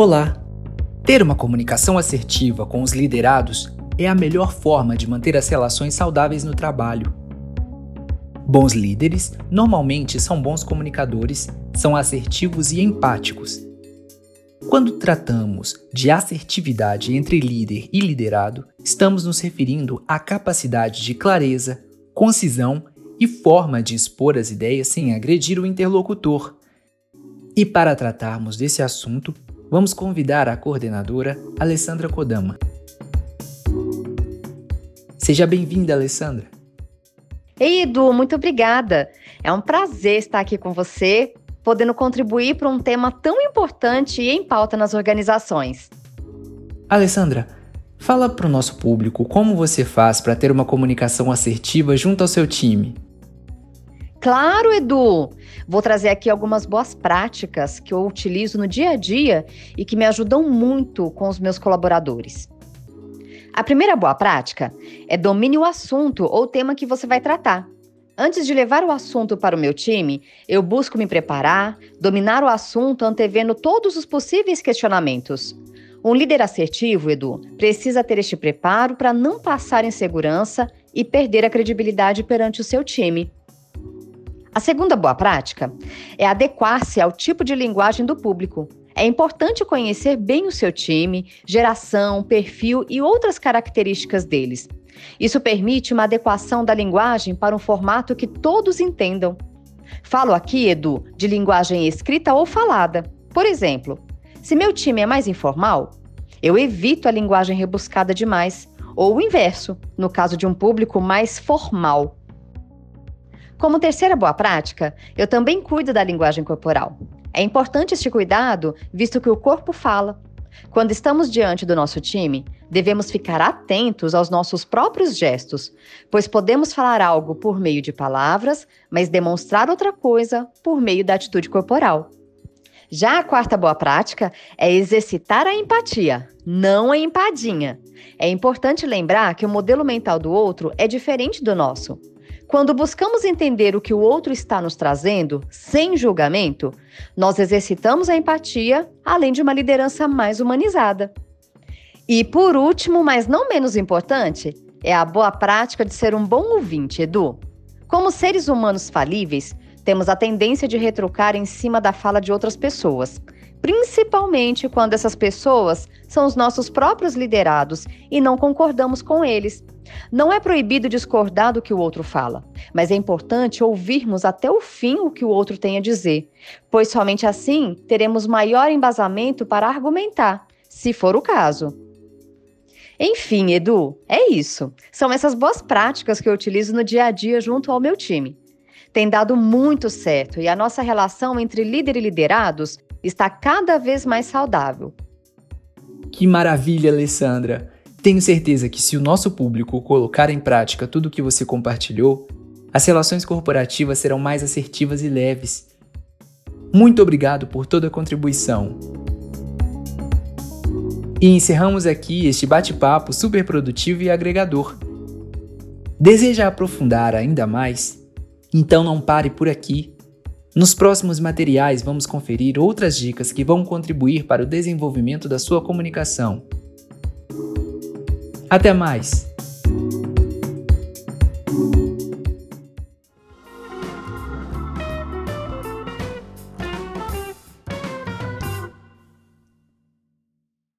Olá! Ter uma comunicação assertiva com os liderados é a melhor forma de manter as relações saudáveis no trabalho. Bons líderes normalmente são bons comunicadores, são assertivos e empáticos. Quando tratamos de assertividade entre líder e liderado, estamos nos referindo à capacidade de clareza, concisão e forma de expor as ideias sem agredir o interlocutor. E para tratarmos desse assunto, vamos convidar a coordenadora Alessandra Kodama. Seja bem-vinda, Alessandra. Ei, Edu, muito obrigada. É um prazer estar aqui com você, podendo contribuir para um tema tão importante e em pauta nas organizações. Alessandra, fala para o nosso público como você faz para ter uma comunicação assertiva junto ao seu time. Claro, Edu! Vou trazer aqui algumas boas práticas que eu utilizo no dia a dia e que me ajudam muito com os meus colaboradores. A primeira boa prática é domine o assunto ou tema que você vai tratar. Antes de levar o assunto para o meu time, eu busco me preparar, dominar o assunto antevendo todos os possíveis questionamentos. Um líder assertivo, Edu, precisa ter este preparo para não passar insegurança e perder a credibilidade perante o seu time. A segunda boa prática é adequar-se ao tipo de linguagem do público. É importante conhecer bem o seu time, geração, perfil e outras características deles. Isso permite uma adequação da linguagem para um formato que todos entendam. Falo aqui, Edu, de linguagem escrita ou falada. Por exemplo, se meu time é mais informal, eu evito a linguagem rebuscada demais, ou o inverso, no caso de um público mais formal. Como terceira boa prática, eu também cuido da linguagem corporal. É importante este cuidado, visto que o corpo fala. Quando estamos diante do nosso time, devemos ficar atentos aos nossos próprios gestos, pois podemos falar algo por meio de palavras, mas demonstrar outra coisa por meio da atitude corporal. Já a quarta boa prática é exercitar a empatia, não a empadinha. É importante lembrar que o modelo mental do outro é diferente do nosso. Quando buscamos entender o que o outro está nos trazendo, sem julgamento, nós exercitamos a empatia, além de uma liderança mais humanizada. E por último, mas não menos importante, é a boa prática de ser um bom ouvinte, Edu. Como seres humanos falíveis, temos a tendência de retrucar em cima da fala de outras pessoas, principalmente quando essas pessoas são os nossos próprios liderados e não concordamos com eles. Não é proibido discordar do que o outro fala, mas é importante ouvirmos até o fim o que o outro tem a dizer, pois somente assim teremos maior embasamento para argumentar, se for o caso. Enfim, Edu, é isso. São essas boas práticas que eu utilizo no dia a dia junto ao meu time. Tem dado muito certo e a nossa relação entre líder e liderados está cada vez mais saudável. Que maravilha, Alessandra! Tenho certeza que se o nosso público colocar em prática tudo o que você compartilhou, as relações corporativas serão mais assertivas e leves. Muito obrigado por toda a contribuição. E encerramos aqui este bate-papo super produtivo e agregador. Deseja aprofundar ainda mais? Então não pare por aqui. Nos próximos materiais vamos conferir outras dicas que vão contribuir para o desenvolvimento da sua comunicação. Até mais!